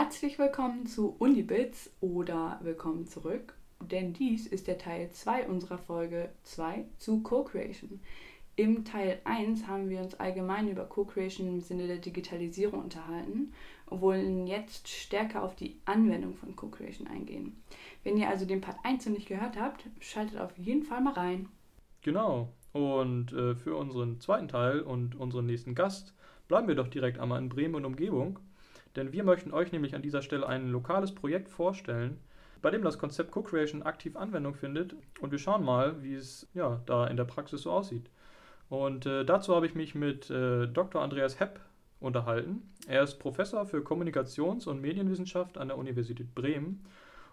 Herzlich willkommen zu Unibits oder willkommen zurück, denn dies ist der Teil 2 unserer Folge 2 zu Co-Creation. Im Teil 1 haben wir uns allgemein über Co-Creation im Sinne der Digitalisierung unterhalten und wollen jetzt stärker auf die Anwendung von Co-Creation eingehen. Wenn ihr also den Part 1 noch nicht gehört habt, schaltet auf jeden Fall mal rein. Genau. Und äh, für unseren zweiten Teil und unseren nächsten Gast bleiben wir doch direkt einmal in Bremen und Umgebung denn wir möchten euch nämlich an dieser Stelle ein lokales Projekt vorstellen, bei dem das Konzept Co-Creation aktiv Anwendung findet und wir schauen mal, wie es ja, da in der Praxis so aussieht. Und äh, dazu habe ich mich mit äh, Dr. Andreas Hepp unterhalten. Er ist Professor für Kommunikations- und Medienwissenschaft an der Universität Bremen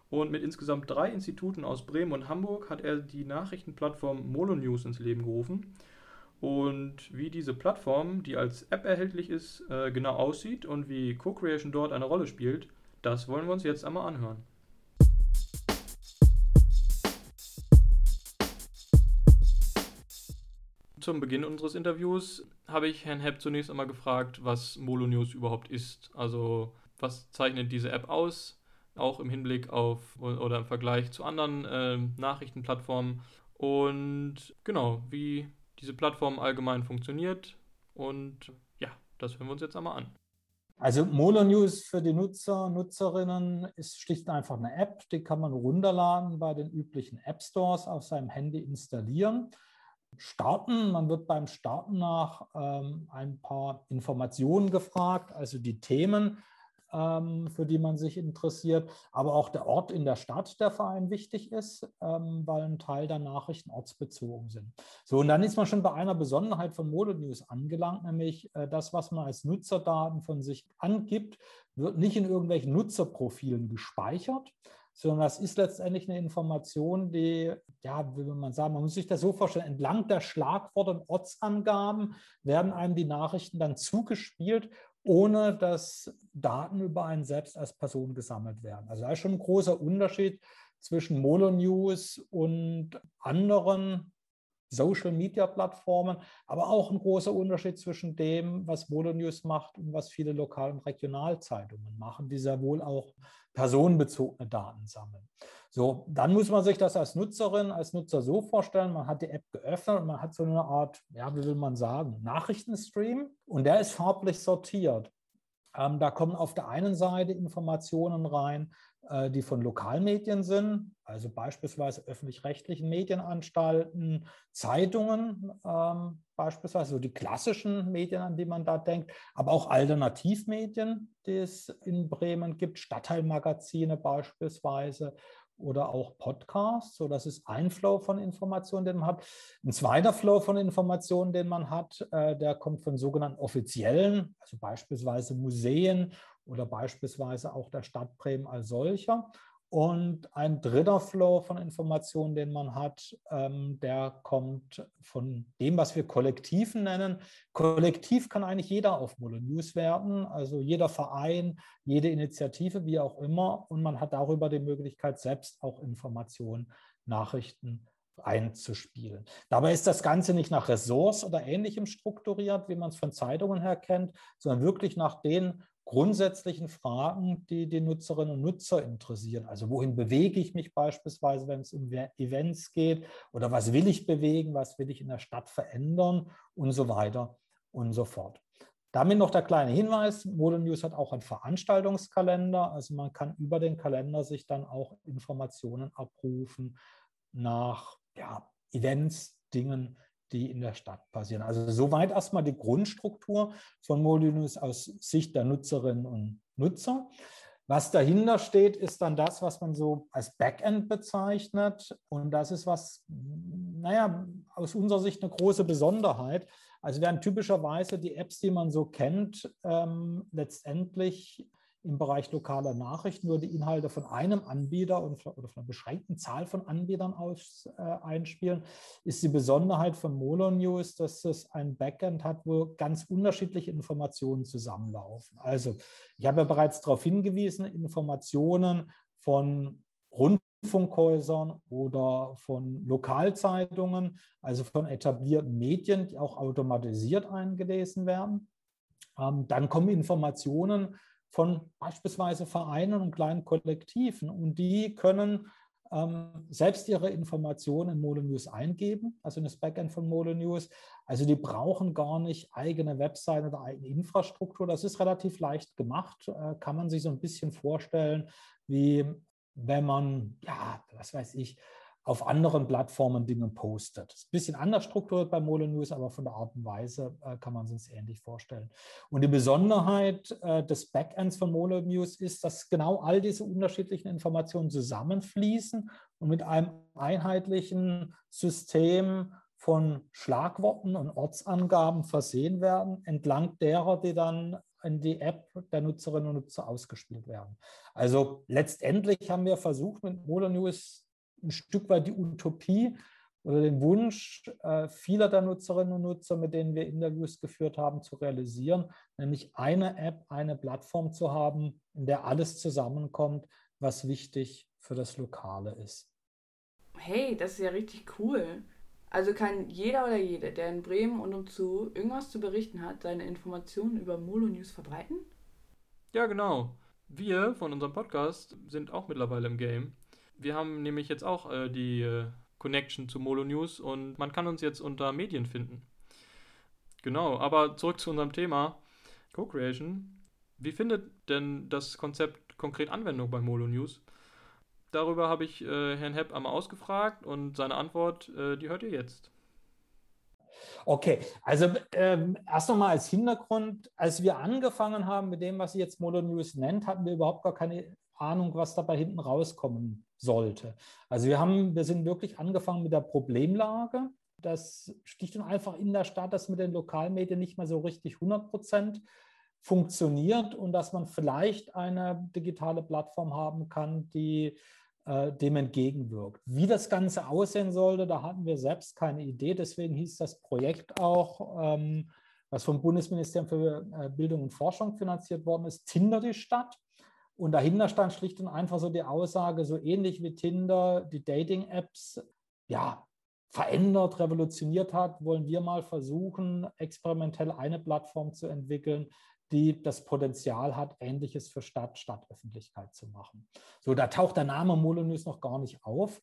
und mit insgesamt drei Instituten aus Bremen und Hamburg hat er die Nachrichtenplattform Molonews ins Leben gerufen und wie diese Plattform, die als App erhältlich ist, äh, genau aussieht und wie Co-Creation dort eine Rolle spielt, das wollen wir uns jetzt einmal anhören. Zum Beginn unseres Interviews habe ich Herrn Hepp zunächst einmal gefragt, was Molonews überhaupt ist. Also was zeichnet diese App aus, auch im Hinblick auf oder im Vergleich zu anderen äh, Nachrichtenplattformen. Und genau, wie diese Plattform allgemein funktioniert. Und ja, das hören wir uns jetzt einmal an. Also Molo News für die Nutzer, Nutzerinnen ist schlicht und einfach eine App, die kann man runterladen bei den üblichen App Stores auf seinem Handy installieren. Starten, man wird beim Starten nach ähm, ein paar Informationen gefragt, also die Themen, für die man sich interessiert, aber auch der Ort in der Stadt, der für einen wichtig ist, ähm, weil ein Teil der Nachrichten ortsbezogen sind. So, und dann ist man schon bei einer Besonderheit von Modenews angelangt, nämlich äh, das, was man als Nutzerdaten von sich angibt, wird nicht in irgendwelchen Nutzerprofilen gespeichert, sondern das ist letztendlich eine Information, die, ja, wie man sagen, man muss sich das so vorstellen, entlang der Schlagworte und Ortsangaben werden einem die Nachrichten dann zugespielt ohne dass Daten über einen selbst als Person gesammelt werden. Also da ist schon ein großer Unterschied zwischen Mononews und anderen Social-Media-Plattformen, aber auch ein großer Unterschied zwischen dem, was Mononews macht und was viele Lokal- und Regionalzeitungen machen, die sehr wohl auch personenbezogene Daten sammeln. So, dann muss man sich das als Nutzerin, als Nutzer so vorstellen, man hat die App geöffnet und man hat so eine Art, ja, wie will man sagen, Nachrichtenstream und der ist farblich sortiert. Ähm, da kommen auf der einen Seite Informationen rein, die von Lokalmedien sind, also beispielsweise öffentlich-rechtlichen Medienanstalten, Zeitungen, ähm, beispielsweise so die klassischen Medien, an die man da denkt, aber auch Alternativmedien, die es in Bremen gibt, Stadtteilmagazine beispielsweise oder auch Podcasts. So, das ist ein Flow von Informationen, den man hat. Ein zweiter Flow von Informationen, den man hat, äh, der kommt von sogenannten offiziellen, also beispielsweise Museen oder beispielsweise auch der Stadt Bremen als solcher. Und ein dritter Flow von Informationen, den man hat, ähm, der kommt von dem, was wir Kollektiven nennen. Kollektiv kann eigentlich jeder auf Mulle News werden, also jeder Verein, jede Initiative, wie auch immer. Und man hat darüber die Möglichkeit, selbst auch Informationen, Nachrichten einzuspielen. Dabei ist das Ganze nicht nach Ressource oder ähnlichem strukturiert, wie man es von Zeitungen her kennt, sondern wirklich nach den grundsätzlichen Fragen, die die Nutzerinnen und Nutzer interessieren. Also wohin bewege ich mich beispielsweise, wenn es um Events geht oder was will ich bewegen, was will ich in der Stadt verändern und so weiter und so fort. Damit noch der kleine Hinweis, Mode News hat auch einen Veranstaltungskalender, also man kann über den Kalender sich dann auch Informationen abrufen nach ja, Events, Dingen, die in der Stadt passieren. Also soweit erstmal die Grundstruktur von Molinus aus Sicht der Nutzerinnen und Nutzer. Was dahinter steht, ist dann das, was man so als Backend bezeichnet. Und das ist was, naja, aus unserer Sicht eine große Besonderheit. Also werden typischerweise die Apps, die man so kennt, ähm, letztendlich im Bereich lokaler Nachrichten nur die Inhalte von einem Anbieter oder von einer beschränkten Zahl von Anbietern aus, äh, einspielen, ist die Besonderheit von Molo News, dass es ein Backend hat, wo ganz unterschiedliche Informationen zusammenlaufen. Also ich habe ja bereits darauf hingewiesen, Informationen von Rundfunkhäusern oder von Lokalzeitungen, also von etablierten Medien, die auch automatisiert eingelesen werden. Ähm, dann kommen Informationen von beispielsweise Vereinen und kleinen Kollektiven. Und die können ähm, selbst ihre Informationen in Molo News eingeben, also in das Backend von Molo News. Also die brauchen gar nicht eigene Webseiten oder eigene Infrastruktur. Das ist relativ leicht gemacht, äh, kann man sich so ein bisschen vorstellen, wie wenn man, ja, was weiß ich, auf anderen Plattformen Dinge postet. Ist ein bisschen anders strukturiert bei Molo News, aber von der Art und Weise äh, kann man es ähnlich vorstellen. Und die Besonderheit äh, des Backends von Molo News ist, dass genau all diese unterschiedlichen Informationen zusammenfließen und mit einem einheitlichen System von Schlagworten und Ortsangaben versehen werden, entlang derer, die dann in die App der Nutzerinnen und Nutzer ausgespielt werden. Also letztendlich haben wir versucht, mit Modo News ein Stück weit die Utopie oder den Wunsch äh, vieler der Nutzerinnen und Nutzer, mit denen wir Interviews geführt haben, zu realisieren, nämlich eine App, eine Plattform zu haben, in der alles zusammenkommt, was wichtig für das Lokale ist. Hey, das ist ja richtig cool. Also kann jeder oder jede, der in Bremen und umzu irgendwas zu berichten hat, seine Informationen über Molo News verbreiten? Ja, genau. Wir von unserem Podcast sind auch mittlerweile im Game. Wir haben nämlich jetzt auch äh, die äh, Connection zu Molo News und man kann uns jetzt unter Medien finden. Genau, aber zurück zu unserem Thema Co-Creation. Wie findet denn das Konzept konkret Anwendung bei Molo News? Darüber habe ich äh, Herrn Hepp einmal ausgefragt und seine Antwort, äh, die hört ihr jetzt. Okay, also ähm, erst nochmal als Hintergrund, als wir angefangen haben mit dem, was sie jetzt Molo News nennt, hatten wir überhaupt gar keine Ahnung, was dabei hinten rauskommen sollte. Also wir haben, wir sind wirklich angefangen mit der Problemlage. Das sticht und einfach in der Stadt, dass mit den Lokalmedien nicht mehr so richtig 100 Prozent funktioniert und dass man vielleicht eine digitale Plattform haben kann, die äh, dem entgegenwirkt. Wie das Ganze aussehen sollte, da hatten wir selbst keine Idee. Deswegen hieß das Projekt auch, ähm, was vom Bundesministerium für äh, Bildung und Forschung finanziert worden ist, Tinder die Stadt. Und dahinter stand schlicht und einfach so die Aussage, so ähnlich wie Tinder die Dating-Apps ja, verändert, revolutioniert hat, wollen wir mal versuchen, experimentell eine Plattform zu entwickeln, die das Potenzial hat, Ähnliches für Stadt, Stadtöffentlichkeit zu machen. So, da taucht der Name Molyneux noch gar nicht auf.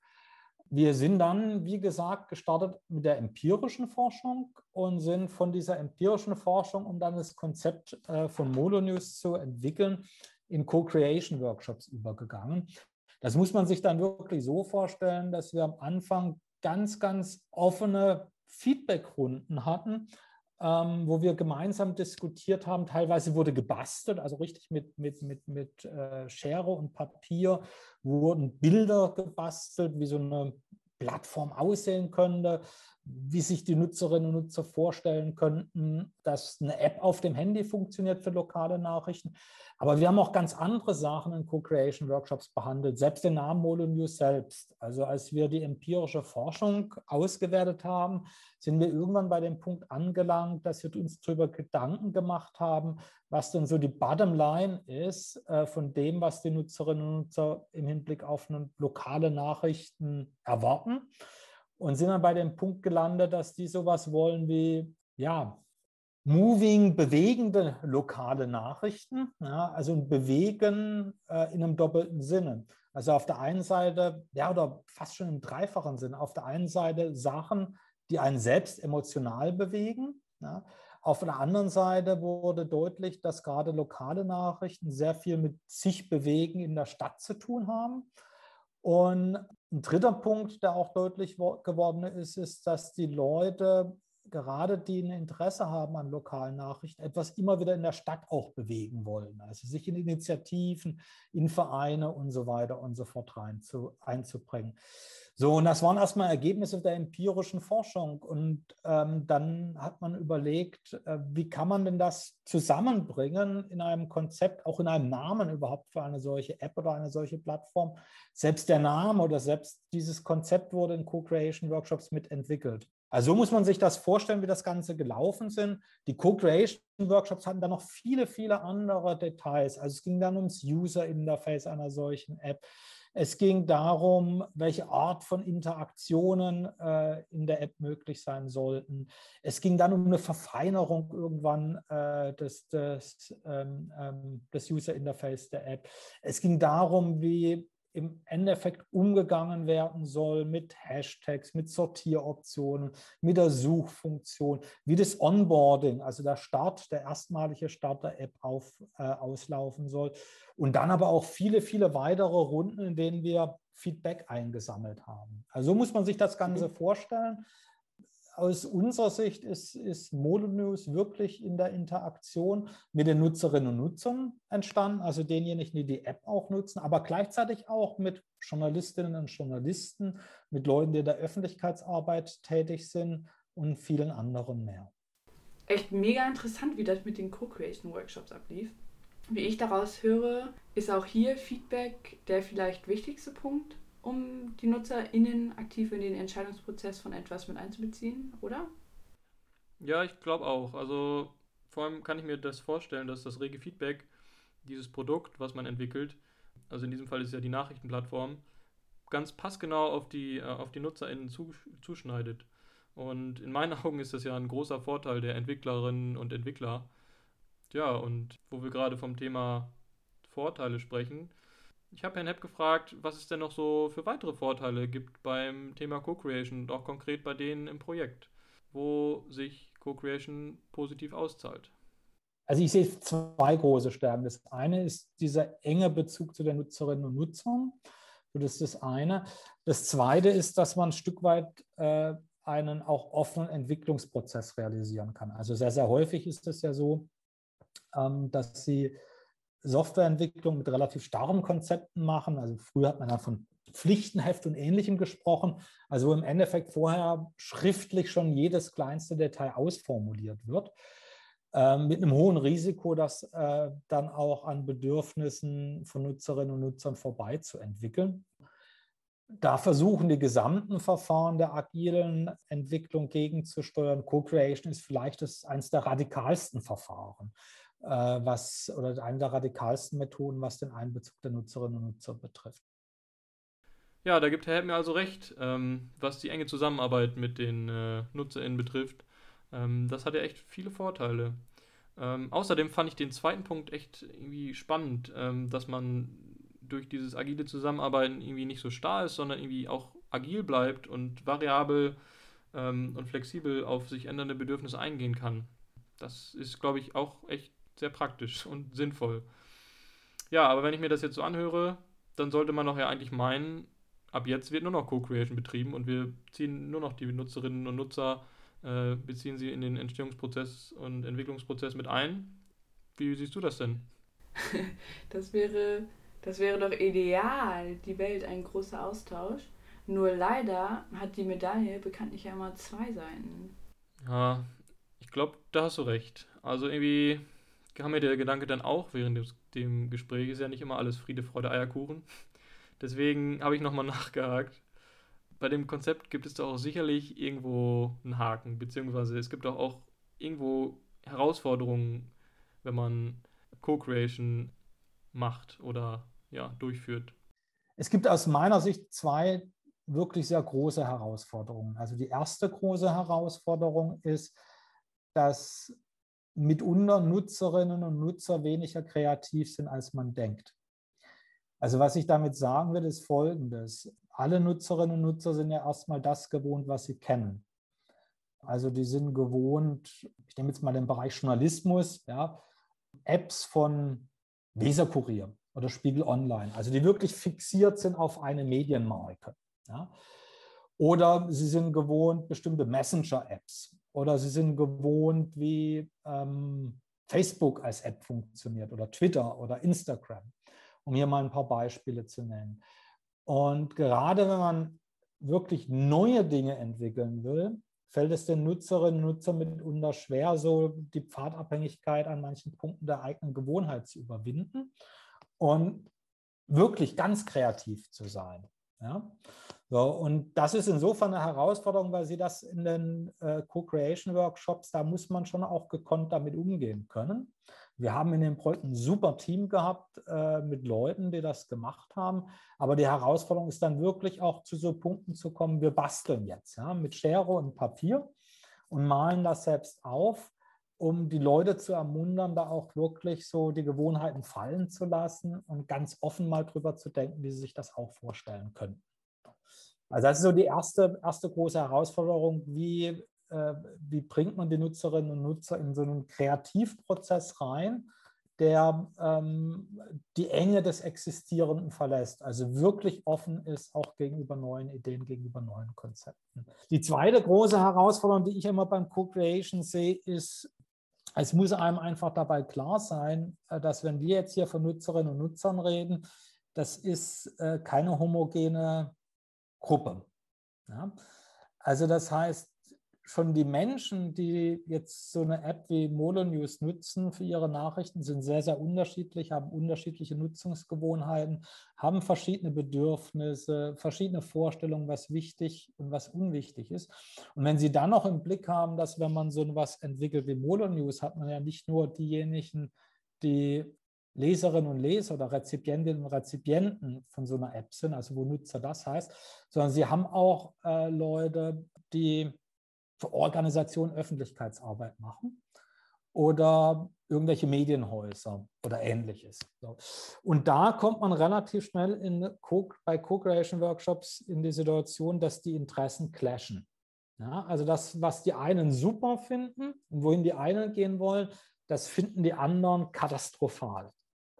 Wir sind dann, wie gesagt, gestartet mit der empirischen Forschung und sind von dieser empirischen Forschung, um dann das Konzept äh, von Molyneux zu entwickeln, in Co-Creation-Workshops übergegangen. Das muss man sich dann wirklich so vorstellen, dass wir am Anfang ganz, ganz offene Feedback-Runden hatten, ähm, wo wir gemeinsam diskutiert haben. Teilweise wurde gebastelt, also richtig mit, mit, mit, mit äh, Schere und Papier wurden Bilder gebastelt, wie so eine Plattform aussehen könnte wie sich die Nutzerinnen und Nutzer vorstellen könnten, dass eine App auf dem Handy funktioniert für lokale Nachrichten. Aber wir haben auch ganz andere Sachen in Co-Creation-Workshops behandelt, selbst den Namen Molo News selbst. Also als wir die empirische Forschung ausgewertet haben, sind wir irgendwann bei dem Punkt angelangt, dass wir uns darüber Gedanken gemacht haben, was denn so die Bottomline ist äh, von dem, was die Nutzerinnen und Nutzer im Hinblick auf lokale Nachrichten erwarten und sind dann bei dem Punkt gelandet, dass die sowas wollen wie, ja, moving, bewegende lokale Nachrichten, ja, also ein Bewegen äh, in einem doppelten Sinne. Also auf der einen Seite, ja, oder fast schon im dreifachen Sinne, auf der einen Seite Sachen, die einen selbst emotional bewegen. Ja. Auf der anderen Seite wurde deutlich, dass gerade lokale Nachrichten sehr viel mit sich bewegen in der Stadt zu tun haben. Und ein dritter Punkt, der auch deutlich geworden ist, ist, dass die Leute, gerade die ein Interesse haben an lokalen Nachrichten, etwas immer wieder in der Stadt auch bewegen wollen. Also sich in Initiativen, in Vereine und so weiter und so fort rein zu, einzubringen. So, und das waren erstmal Ergebnisse der empirischen Forschung. Und ähm, dann hat man überlegt, äh, wie kann man denn das zusammenbringen in einem Konzept, auch in einem Namen überhaupt für eine solche App oder eine solche Plattform. Selbst der Name oder selbst dieses Konzept wurde in Co-Creation Workshops mitentwickelt. Also so muss man sich das vorstellen, wie das Ganze gelaufen sind. Die Co-Creation-Workshops hatten dann noch viele, viele andere Details. Also es ging dann ums User-Interface einer solchen App. Es ging darum, welche Art von Interaktionen äh, in der App möglich sein sollten. Es ging dann um eine Verfeinerung irgendwann äh, des, des, ähm, ähm des User Interface der App. Es ging darum, wie im Endeffekt umgegangen werden soll mit Hashtags, mit Sortieroptionen, mit der Suchfunktion, wie das Onboarding, also der Start, der erstmalige Start der App auf, äh, auslaufen soll. Und dann aber auch viele, viele weitere Runden, in denen wir Feedback eingesammelt haben. Also so muss man sich das Ganze mhm. vorstellen aus unserer Sicht ist, ist Modonews wirklich in der Interaktion mit den Nutzerinnen und Nutzern entstanden, also denjenigen, die die App auch nutzen, aber gleichzeitig auch mit Journalistinnen und Journalisten, mit Leuten, die in der Öffentlichkeitsarbeit tätig sind und vielen anderen mehr. Echt mega interessant, wie das mit den Co-Creation-Workshops ablief. Wie ich daraus höre, ist auch hier Feedback der vielleicht wichtigste Punkt um die NutzerInnen aktiv in den Entscheidungsprozess von etwas mit einzubeziehen, oder? Ja, ich glaube auch. Also vor allem kann ich mir das vorstellen, dass das rege Feedback dieses Produkt, was man entwickelt, also in diesem Fall ist ja die Nachrichtenplattform, ganz passgenau auf die, äh, auf die NutzerInnen zuschneidet. Und in meinen Augen ist das ja ein großer Vorteil der Entwicklerinnen und Entwickler. Ja, und wo wir gerade vom Thema Vorteile sprechen, ich habe Herrn Hepp gefragt, was es denn noch so für weitere Vorteile gibt beim Thema Co-Creation und auch konkret bei denen im Projekt, wo sich Co-Creation positiv auszahlt. Also ich sehe zwei große Stärken. Das eine ist dieser enge Bezug zu den Nutzerinnen und Nutzern. Das ist das eine. Das zweite ist, dass man ein Stück weit äh, einen auch offenen Entwicklungsprozess realisieren kann. Also sehr, sehr häufig ist es ja so, ähm, dass Sie Softwareentwicklung mit relativ starren Konzepten machen. Also früher hat man ja von Pflichtenheft und Ähnlichem gesprochen, also im Endeffekt vorher schriftlich schon jedes kleinste Detail ausformuliert wird, äh, mit einem hohen Risiko, das äh, dann auch an Bedürfnissen von Nutzerinnen und Nutzern vorbeizuentwickeln. Da versuchen die gesamten Verfahren der agilen Entwicklung gegenzusteuern. Co-Creation ist vielleicht das, eines der radikalsten Verfahren. Äh, was oder eine der radikalsten Methoden, was den Einbezug der Nutzerinnen und Nutzer betrifft. Ja, da gibt Herr Hepp mir also recht, ähm, was die enge Zusammenarbeit mit den äh, NutzerInnen betrifft. Ähm, das hat ja echt viele Vorteile. Ähm, außerdem fand ich den zweiten Punkt echt irgendwie spannend, ähm, dass man durch dieses agile Zusammenarbeiten irgendwie nicht so starr ist, sondern irgendwie auch agil bleibt und variabel ähm, und flexibel auf sich ändernde Bedürfnisse eingehen kann. Das ist, glaube ich, auch echt sehr praktisch und sinnvoll. Ja, aber wenn ich mir das jetzt so anhöre, dann sollte man doch ja eigentlich meinen, ab jetzt wird nur noch Co-Creation betrieben und wir ziehen nur noch die Nutzerinnen und Nutzer, äh, beziehen sie in den Entstehungsprozess und Entwicklungsprozess mit ein. Wie siehst du das denn? das wäre, das wäre doch ideal, die Welt ein großer Austausch. Nur leider hat die Medaille bekanntlich ja immer zwei Seiten. Ja, ich glaube, da hast du recht. Also irgendwie kam mir der Gedanke dann auch während des, dem Gespräch, ist ja nicht immer alles Friede, Freude, Eierkuchen. Deswegen habe ich nochmal nachgehakt. Bei dem Konzept gibt es doch auch sicherlich irgendwo einen Haken, beziehungsweise es gibt auch, auch irgendwo Herausforderungen, wenn man Co-Creation macht oder ja, durchführt. Es gibt aus meiner Sicht zwei wirklich sehr große Herausforderungen. Also die erste große Herausforderung ist, dass mitunter Nutzerinnen und Nutzer weniger kreativ sind, als man denkt. Also was ich damit sagen will, ist Folgendes. Alle Nutzerinnen und Nutzer sind ja erstmal das gewohnt, was sie kennen. Also die sind gewohnt, ich nehme jetzt mal den Bereich Journalismus, ja, Apps von Weserkurier oder Spiegel Online, also die wirklich fixiert sind auf eine Medienmarke. Ja. Oder sie sind gewohnt bestimmte Messenger-Apps, oder sie sind gewohnt, wie ähm, Facebook als App funktioniert oder Twitter oder Instagram, um hier mal ein paar Beispiele zu nennen. Und gerade wenn man wirklich neue Dinge entwickeln will, fällt es den Nutzerinnen und Nutzern mitunter schwer, so die Pfadabhängigkeit an manchen Punkten der eigenen Gewohnheit zu überwinden und wirklich ganz kreativ zu sein. Ja? So, und das ist insofern eine Herausforderung, weil Sie das in den äh, Co-Creation-Workshops, da muss man schon auch gekonnt damit umgehen können. Wir haben in dem Projekt ein super Team gehabt äh, mit Leuten, die das gemacht haben. Aber die Herausforderung ist dann wirklich auch zu so Punkten zu kommen, wir basteln jetzt ja, mit Schere und Papier und malen das selbst auf, um die Leute zu ermuntern, da auch wirklich so die Gewohnheiten fallen zu lassen und ganz offen mal drüber zu denken, wie sie sich das auch vorstellen können. Also das ist so die erste, erste große Herausforderung, wie, äh, wie bringt man die Nutzerinnen und Nutzer in so einen Kreativprozess rein, der ähm, die Enge des Existierenden verlässt, also wirklich offen ist, auch gegenüber neuen Ideen, gegenüber neuen Konzepten. Die zweite große Herausforderung, die ich immer beim Co-Creation sehe, ist, es muss einem einfach dabei klar sein, äh, dass wenn wir jetzt hier von Nutzerinnen und Nutzern reden, das ist äh, keine homogene Gruppe. Ja? Also das heißt, schon die Menschen, die jetzt so eine App wie Molonews nutzen für ihre Nachrichten, sind sehr, sehr unterschiedlich, haben unterschiedliche Nutzungsgewohnheiten, haben verschiedene Bedürfnisse, verschiedene Vorstellungen, was wichtig und was unwichtig ist. Und wenn Sie dann noch im Blick haben, dass wenn man so etwas entwickelt wie Molonews, hat man ja nicht nur diejenigen, die Leserinnen und Leser oder Rezipientinnen und Rezipienten von so einer App sind, also wo Nutzer das heißt, sondern sie haben auch äh, Leute, die für Organisationen Öffentlichkeitsarbeit machen oder irgendwelche Medienhäuser oder ähnliches. Und da kommt man relativ schnell in bei Co-Creation-Workshops in die Situation, dass die Interessen clashen. Ja, also das, was die einen super finden und wohin die einen gehen wollen, das finden die anderen katastrophal.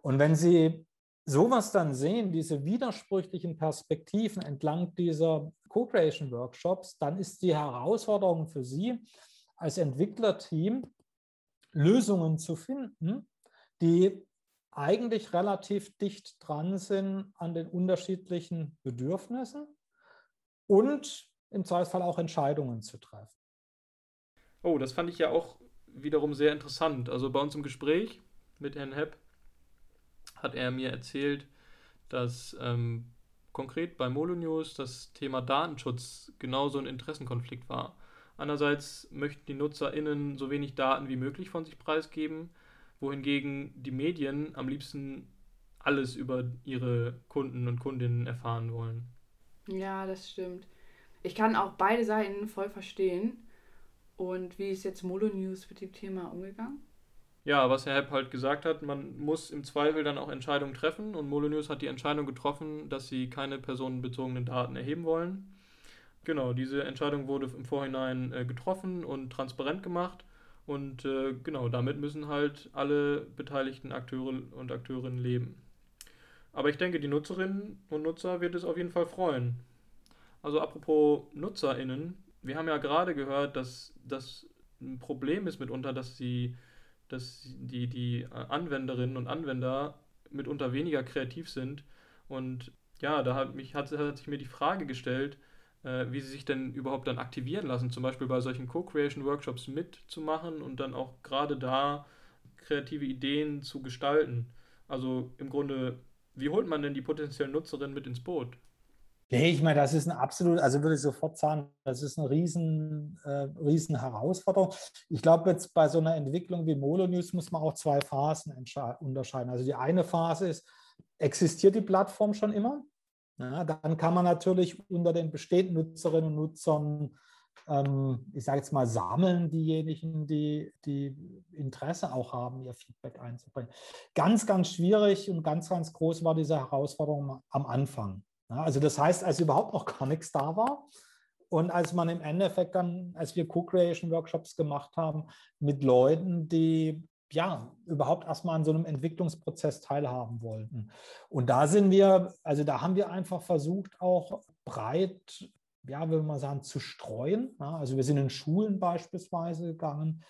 Und wenn Sie sowas dann sehen, diese widersprüchlichen Perspektiven entlang dieser Co-Creation-Workshops, dann ist die Herausforderung für Sie als Entwicklerteam, Lösungen zu finden, die eigentlich relativ dicht dran sind an den unterschiedlichen Bedürfnissen und im Zweifelsfall auch Entscheidungen zu treffen. Oh, das fand ich ja auch wiederum sehr interessant. Also bei uns im Gespräch mit Herrn Hepp hat er mir erzählt, dass ähm, konkret bei Molonews das Thema Datenschutz genauso ein Interessenkonflikt war. Einerseits möchten die NutzerInnen so wenig Daten wie möglich von sich preisgeben, wohingegen die Medien am liebsten alles über ihre Kunden und Kundinnen erfahren wollen. Ja, das stimmt. Ich kann auch beide Seiten voll verstehen. Und wie ist jetzt Molonews mit dem Thema umgegangen? Ja, was Herr Hepp halt gesagt hat, man muss im Zweifel dann auch Entscheidungen treffen und Molyneux hat die Entscheidung getroffen, dass sie keine personenbezogenen Daten erheben wollen. Genau, diese Entscheidung wurde im Vorhinein äh, getroffen und transparent gemacht und äh, genau, damit müssen halt alle beteiligten Akteure und Akteurinnen leben. Aber ich denke, die Nutzerinnen und Nutzer wird es auf jeden Fall freuen. Also apropos NutzerInnen, wir haben ja gerade gehört, dass das ein Problem ist mitunter, dass sie dass die, die äh, Anwenderinnen und Anwender mitunter weniger kreativ sind. Und ja, da hat, mich, hat, hat sich mir die Frage gestellt, äh, wie sie sich denn überhaupt dann aktivieren lassen, zum Beispiel bei solchen Co-Creation-Workshops mitzumachen und dann auch gerade da kreative Ideen zu gestalten. Also im Grunde, wie holt man denn die potenziellen Nutzerinnen mit ins Boot? Nee, ich meine, das ist ein absolut, also würde ich sofort sagen, das ist eine riesen, äh, riesen Herausforderung. Ich glaube, jetzt bei so einer Entwicklung wie Molonews muss man auch zwei Phasen unterscheiden. Also die eine Phase ist, existiert die Plattform schon immer? Ja, dann kann man natürlich unter den bestehenden Nutzerinnen und Nutzern, ähm, ich sage jetzt mal, sammeln, diejenigen, die, die Interesse auch haben, ihr Feedback einzubringen. Ganz, ganz schwierig und ganz, ganz groß war diese Herausforderung am Anfang. Also das heißt, als überhaupt noch gar nichts da war und als man im Endeffekt dann, als wir Co-Creation-Workshops gemacht haben mit Leuten, die ja, überhaupt erstmal an so einem Entwicklungsprozess teilhaben wollten. Und da sind wir, also da haben wir einfach versucht, auch breit, ja, würde man sagen, zu streuen. Also wir sind in Schulen beispielsweise gegangen,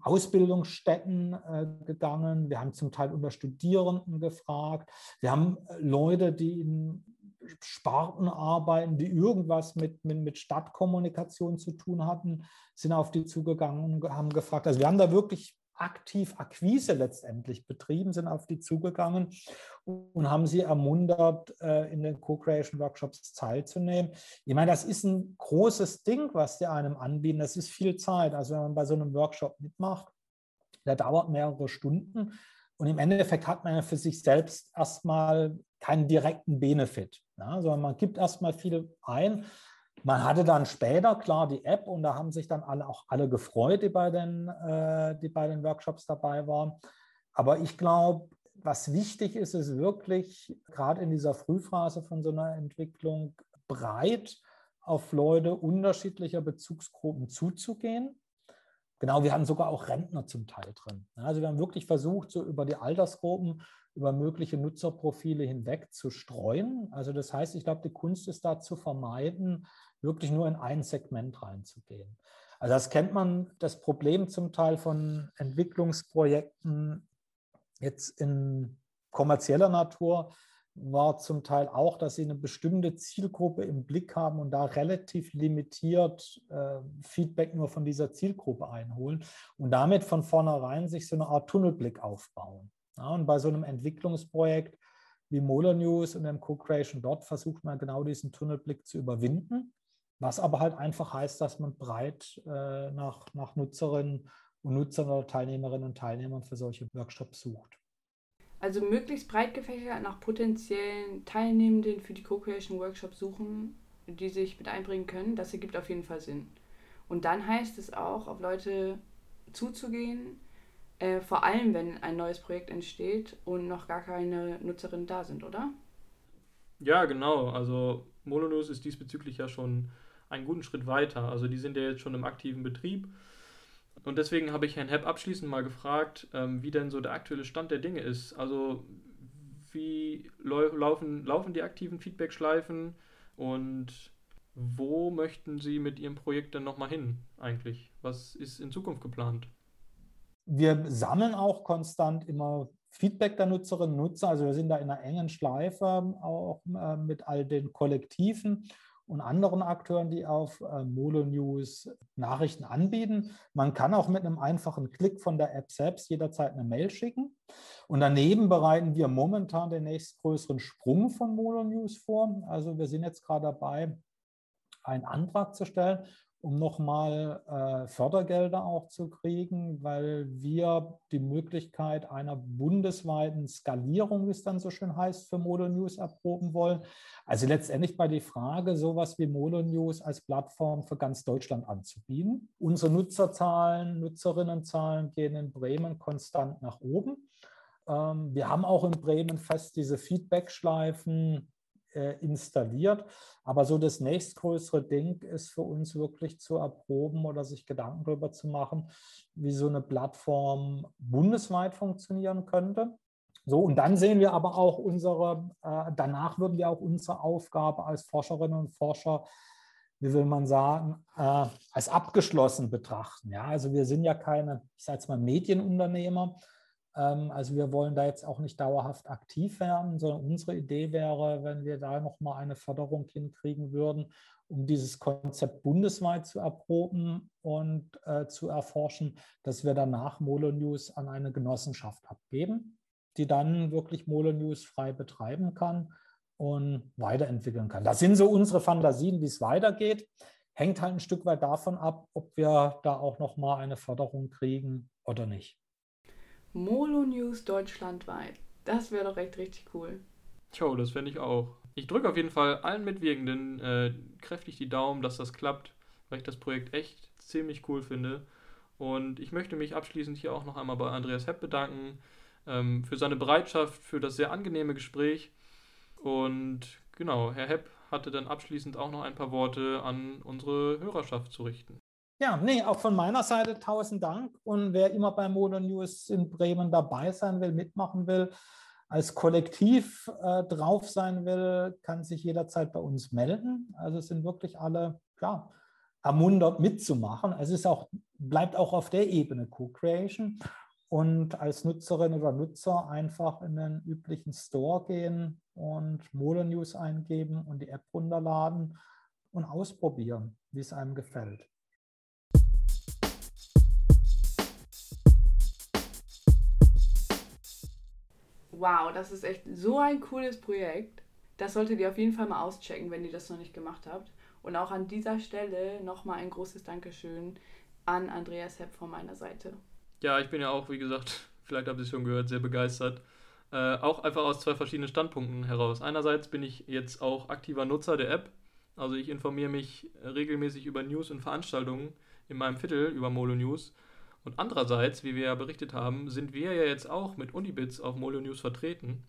Ausbildungsstätten äh, gegangen. Wir haben zum Teil unter Studierenden gefragt. Wir haben äh, Leute, die in Sparten arbeiten, die irgendwas mit, mit, mit Stadtkommunikation zu tun hatten, sind auf die zugegangen und haben gefragt. Also wir haben da wirklich aktiv Akquise letztendlich betrieben, sind auf die zugegangen und haben sie ermuntert, äh, in den Co-Creation-Workshops teilzunehmen. Ich meine, das ist ein großes Ding, was die einem anbieten. Das ist viel Zeit. Also wenn man bei so einem Workshop mitmacht, der dauert mehrere Stunden. Und im Endeffekt hat man ja für sich selbst erstmal keinen direkten Benefit, ja, sondern man gibt erstmal viel ein man hatte dann später klar die App und da haben sich dann alle auch alle gefreut, die bei den, äh, die bei den Workshops dabei waren. Aber ich glaube, was wichtig ist, ist wirklich gerade in dieser Frühphase von so einer Entwicklung breit auf Leute unterschiedlicher Bezugsgruppen zuzugehen. Genau, wir hatten sogar auch Rentner zum Teil drin. Also wir haben wirklich versucht, so über die Altersgruppen, über mögliche Nutzerprofile hinweg zu streuen. Also das heißt, ich glaube, die Kunst ist da zu vermeiden, wirklich nur in ein Segment reinzugehen. Also das kennt man, das Problem zum Teil von Entwicklungsprojekten jetzt in kommerzieller Natur war zum Teil auch, dass sie eine bestimmte Zielgruppe im Blick haben und da relativ limitiert äh, Feedback nur von dieser Zielgruppe einholen und damit von vornherein sich so eine Art Tunnelblick aufbauen. Ja, und bei so einem Entwicklungsprojekt wie Molar News und dem Co-Creation dort versucht man genau diesen Tunnelblick zu überwinden was aber halt einfach heißt, dass man breit äh, nach, nach Nutzerinnen und Nutzern oder Teilnehmerinnen und Teilnehmern für solche Workshops sucht. Also möglichst breit gefächert nach potenziellen Teilnehmenden für die Co-Creation Workshops suchen, die sich mit einbringen können, das ergibt auf jeden Fall Sinn. Und dann heißt es auch, auf Leute zuzugehen, äh, vor allem wenn ein neues Projekt entsteht und noch gar keine Nutzerinnen da sind, oder? Ja, genau. Also Molonus ist diesbezüglich ja schon einen guten Schritt weiter. Also die sind ja jetzt schon im aktiven Betrieb. Und deswegen habe ich Herrn Hepp abschließend mal gefragt, ähm, wie denn so der aktuelle Stand der Dinge ist. Also wie laufen, laufen die aktiven Feedback-Schleifen und wo möchten Sie mit Ihrem Projekt denn nochmal hin eigentlich? Was ist in Zukunft geplant? Wir sammeln auch konstant immer Feedback der Nutzerinnen und Nutzer. Also wir sind da in einer engen Schleife auch äh, mit all den Kollektiven und anderen Akteuren, die auf äh, Molo News Nachrichten anbieten. Man kann auch mit einem einfachen Klick von der App selbst jederzeit eine Mail schicken. Und daneben bereiten wir momentan den nächstgrößeren Sprung von Molo News vor. Also wir sind jetzt gerade dabei, einen Antrag zu stellen um nochmal äh, Fördergelder auch zu kriegen, weil wir die Möglichkeit einer bundesweiten Skalierung, wie es dann so schön heißt, für Modo News erproben wollen. Also letztendlich bei der Frage, sowas wie Modo News als Plattform für ganz Deutschland anzubieten. Unsere Nutzerzahlen, Nutzerinnenzahlen gehen in Bremen konstant nach oben. Ähm, wir haben auch in Bremen fest diese Feedback-Schleifen installiert. Aber so das nächstgrößere Ding ist für uns wirklich zu erproben oder sich Gedanken darüber zu machen, wie so eine Plattform bundesweit funktionieren könnte. So, und dann sehen wir aber auch unsere, äh, danach würden wir auch unsere Aufgabe als Forscherinnen und Forscher, wie will man sagen, äh, als abgeschlossen betrachten. Ja, also wir sind ja keine, ich sage jetzt mal, Medienunternehmer, also wir wollen da jetzt auch nicht dauerhaft aktiv werden, sondern unsere Idee wäre, wenn wir da nochmal eine Förderung hinkriegen würden, um dieses Konzept bundesweit zu erproben und äh, zu erforschen, dass wir danach Molo News an eine Genossenschaft abgeben, die dann wirklich Molo News frei betreiben kann und weiterentwickeln kann. Das sind so unsere Fantasien, wie es weitergeht. Hängt halt ein Stück weit davon ab, ob wir da auch nochmal eine Förderung kriegen oder nicht. Molo News deutschlandweit. Das wäre doch echt richtig cool. Tja, das fände ich auch. Ich drücke auf jeden Fall allen Mitwirkenden äh, kräftig die Daumen, dass das klappt, weil ich das Projekt echt ziemlich cool finde. Und ich möchte mich abschließend hier auch noch einmal bei Andreas Hepp bedanken ähm, für seine Bereitschaft, für das sehr angenehme Gespräch. Und genau, Herr Hepp hatte dann abschließend auch noch ein paar Worte an unsere Hörerschaft zu richten. Ja, nee, auch von meiner Seite tausend Dank. Und wer immer bei Modern News in Bremen dabei sein will, mitmachen will, als Kollektiv äh, drauf sein will, kann sich jederzeit bei uns melden. Also es sind wirklich alle ja, ermuntert mitzumachen. Es ist auch, bleibt auch auf der Ebene Co-Creation. Und als Nutzerin oder Nutzer einfach in den üblichen Store gehen und Modern News eingeben und die App runterladen und ausprobieren, wie es einem gefällt. Wow, das ist echt so ein cooles Projekt. Das solltet ihr auf jeden Fall mal auschecken, wenn ihr das noch nicht gemacht habt. Und auch an dieser Stelle nochmal ein großes Dankeschön an Andreas Hepp von meiner Seite. Ja, ich bin ja auch, wie gesagt, vielleicht habt ihr es schon gehört, sehr begeistert. Äh, auch einfach aus zwei verschiedenen Standpunkten heraus. Einerseits bin ich jetzt auch aktiver Nutzer der App. Also ich informiere mich regelmäßig über News und Veranstaltungen in meinem Viertel über Molo News. Und andererseits, wie wir ja berichtet haben, sind wir ja jetzt auch mit Unibits auf Molo News vertreten.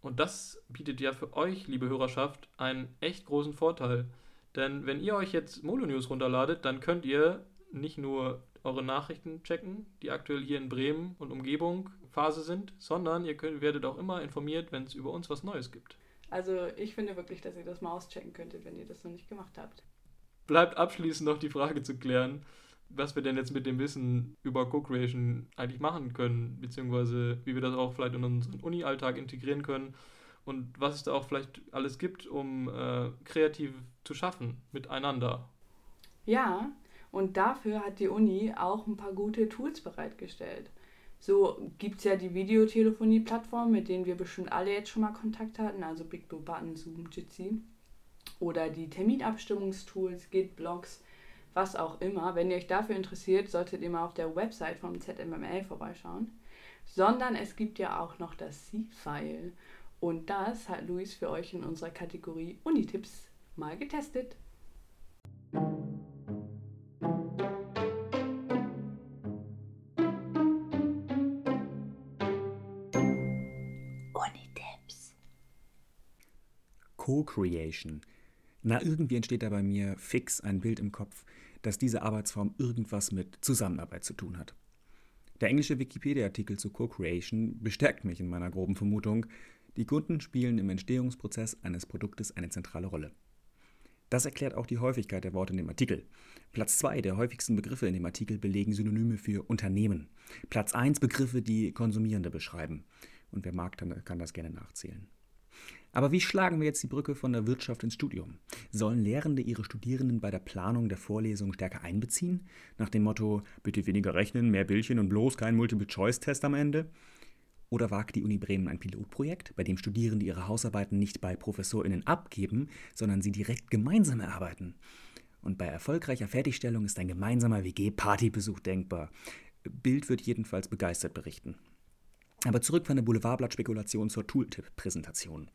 Und das bietet ja für euch, liebe Hörerschaft, einen echt großen Vorteil. Denn wenn ihr euch jetzt Molo News runterladet, dann könnt ihr nicht nur eure Nachrichten checken, die aktuell hier in Bremen und Umgebung Phase sind, sondern ihr könnt, werdet auch immer informiert, wenn es über uns was Neues gibt. Also ich finde wirklich, dass ihr das mal auschecken könntet, wenn ihr das noch nicht gemacht habt. Bleibt abschließend noch die Frage zu klären, was wir denn jetzt mit dem Wissen über Co-Creation eigentlich machen können, beziehungsweise wie wir das auch vielleicht in unseren Uni-Alltag integrieren können und was es da auch vielleicht alles gibt, um äh, kreativ zu schaffen miteinander. Ja, und dafür hat die Uni auch ein paar gute Tools bereitgestellt. So gibt es ja die Videotelefonie-Plattform, mit denen wir bestimmt alle jetzt schon mal Kontakt hatten, also Big Blue Button, Zoom, Jitsi. Oder die Terminabstimmungstools, Git, Blogs, was auch immer. Wenn ihr euch dafür interessiert, solltet ihr mal auf der Website vom ZMML vorbeischauen. Sondern es gibt ja auch noch das C-File. Und das hat Luis für euch in unserer Kategorie Unitipps mal getestet. Unitipps. Co-Creation. Na, irgendwie entsteht da bei mir fix ein Bild im Kopf, dass diese Arbeitsform irgendwas mit Zusammenarbeit zu tun hat. Der englische Wikipedia-Artikel zu Co-Creation bestärkt mich in meiner groben Vermutung, die Kunden spielen im Entstehungsprozess eines Produktes eine zentrale Rolle. Das erklärt auch die Häufigkeit der Worte in dem Artikel. Platz 2 der häufigsten Begriffe in dem Artikel belegen Synonyme für Unternehmen. Platz 1 Begriffe, die Konsumierende beschreiben. Und wer mag, kann das gerne nachzählen. Aber wie schlagen wir jetzt die Brücke von der Wirtschaft ins Studium? Sollen Lehrende ihre Studierenden bei der Planung der Vorlesung stärker einbeziehen? Nach dem Motto, bitte weniger rechnen, mehr Bildchen und bloß kein Multiple-Choice-Test am Ende? Oder wagt die Uni Bremen ein Pilotprojekt, bei dem Studierende ihre Hausarbeiten nicht bei ProfessorInnen abgeben, sondern sie direkt gemeinsam erarbeiten? Und bei erfolgreicher Fertigstellung ist ein gemeinsamer WG-Partybesuch denkbar. Bild wird jedenfalls begeistert berichten. Aber zurück von der Boulevardblatt-Spekulation zur Tooltip-Präsentation.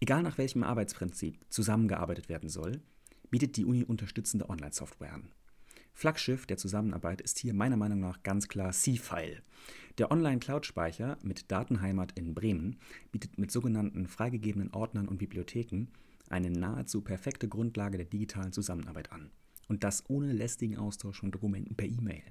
Egal nach welchem Arbeitsprinzip zusammengearbeitet werden soll, bietet die Uni unterstützende Online-Software an. Flaggschiff der Zusammenarbeit ist hier meiner Meinung nach ganz klar C-File. Der Online-Cloud-Speicher mit Datenheimat in Bremen bietet mit sogenannten freigegebenen Ordnern und Bibliotheken eine nahezu perfekte Grundlage der digitalen Zusammenarbeit an. Und das ohne lästigen Austausch von Dokumenten per E-Mail.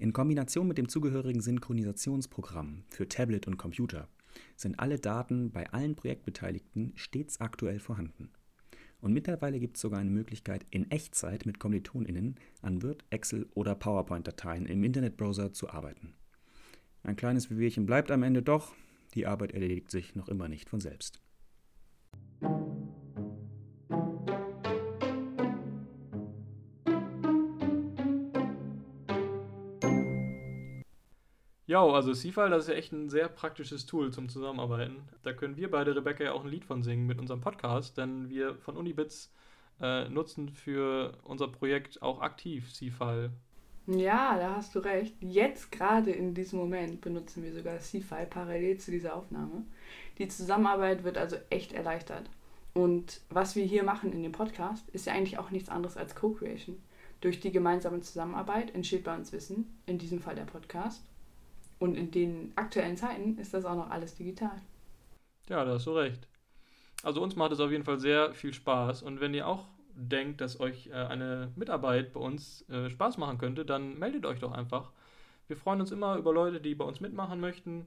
In Kombination mit dem zugehörigen Synchronisationsprogramm für Tablet und Computer sind alle Daten bei allen Projektbeteiligten stets aktuell vorhanden. Und mittlerweile gibt es sogar eine Möglichkeit, in Echtzeit mit KommilitonInnen an Word, Excel oder PowerPoint-Dateien im Internetbrowser zu arbeiten. Ein kleines Wehwehchen bleibt am Ende doch, die Arbeit erledigt sich noch immer nicht von selbst. Ja, also C-File, das ist ja echt ein sehr praktisches Tool zum Zusammenarbeiten. Da können wir beide, Rebecca, ja auch ein Lied von singen mit unserem Podcast, denn wir von Unibits äh, nutzen für unser Projekt auch aktiv C-File. Ja, da hast du recht. Jetzt gerade in diesem Moment benutzen wir sogar C-File parallel zu dieser Aufnahme. Die Zusammenarbeit wird also echt erleichtert. Und was wir hier machen in dem Podcast, ist ja eigentlich auch nichts anderes als Co-Creation. Durch die gemeinsame Zusammenarbeit entsteht bei uns Wissen, in diesem Fall der Podcast. Und in den aktuellen Zeiten ist das auch noch alles digital. Ja, da hast du recht. Also uns macht es auf jeden Fall sehr viel Spaß. Und wenn ihr auch denkt, dass euch äh, eine Mitarbeit bei uns äh, Spaß machen könnte, dann meldet euch doch einfach. Wir freuen uns immer über Leute, die bei uns mitmachen möchten.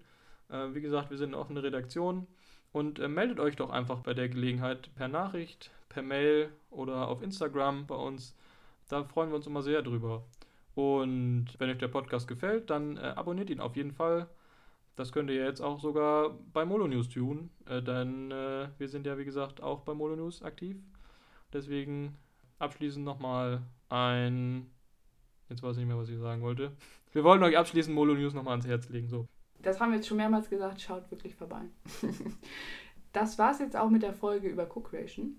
Äh, wie gesagt, wir sind eine offene Redaktion. Und meldet euch doch einfach bei der Gelegenheit per Nachricht, per Mail oder auf Instagram bei uns. Da freuen wir uns immer sehr drüber. Und wenn euch der Podcast gefällt, dann äh, abonniert ihn auf jeden Fall. Das könnt ihr jetzt auch sogar bei Molo News tun, äh, denn äh, wir sind ja, wie gesagt, auch bei Molo News aktiv. Deswegen abschließend nochmal ein. Jetzt weiß ich nicht mehr, was ich sagen wollte. Wir wollten euch abschließend Molo News nochmal ans Herz legen. So. Das haben wir jetzt schon mehrmals gesagt, schaut wirklich vorbei. das war's jetzt auch mit der Folge über Co-Creation.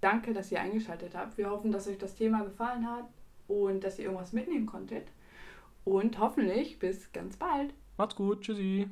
Danke, dass ihr eingeschaltet habt. Wir hoffen, dass euch das Thema gefallen hat und dass ihr irgendwas mitnehmen konntet. Und hoffentlich bis ganz bald. Macht's gut. Tschüssi.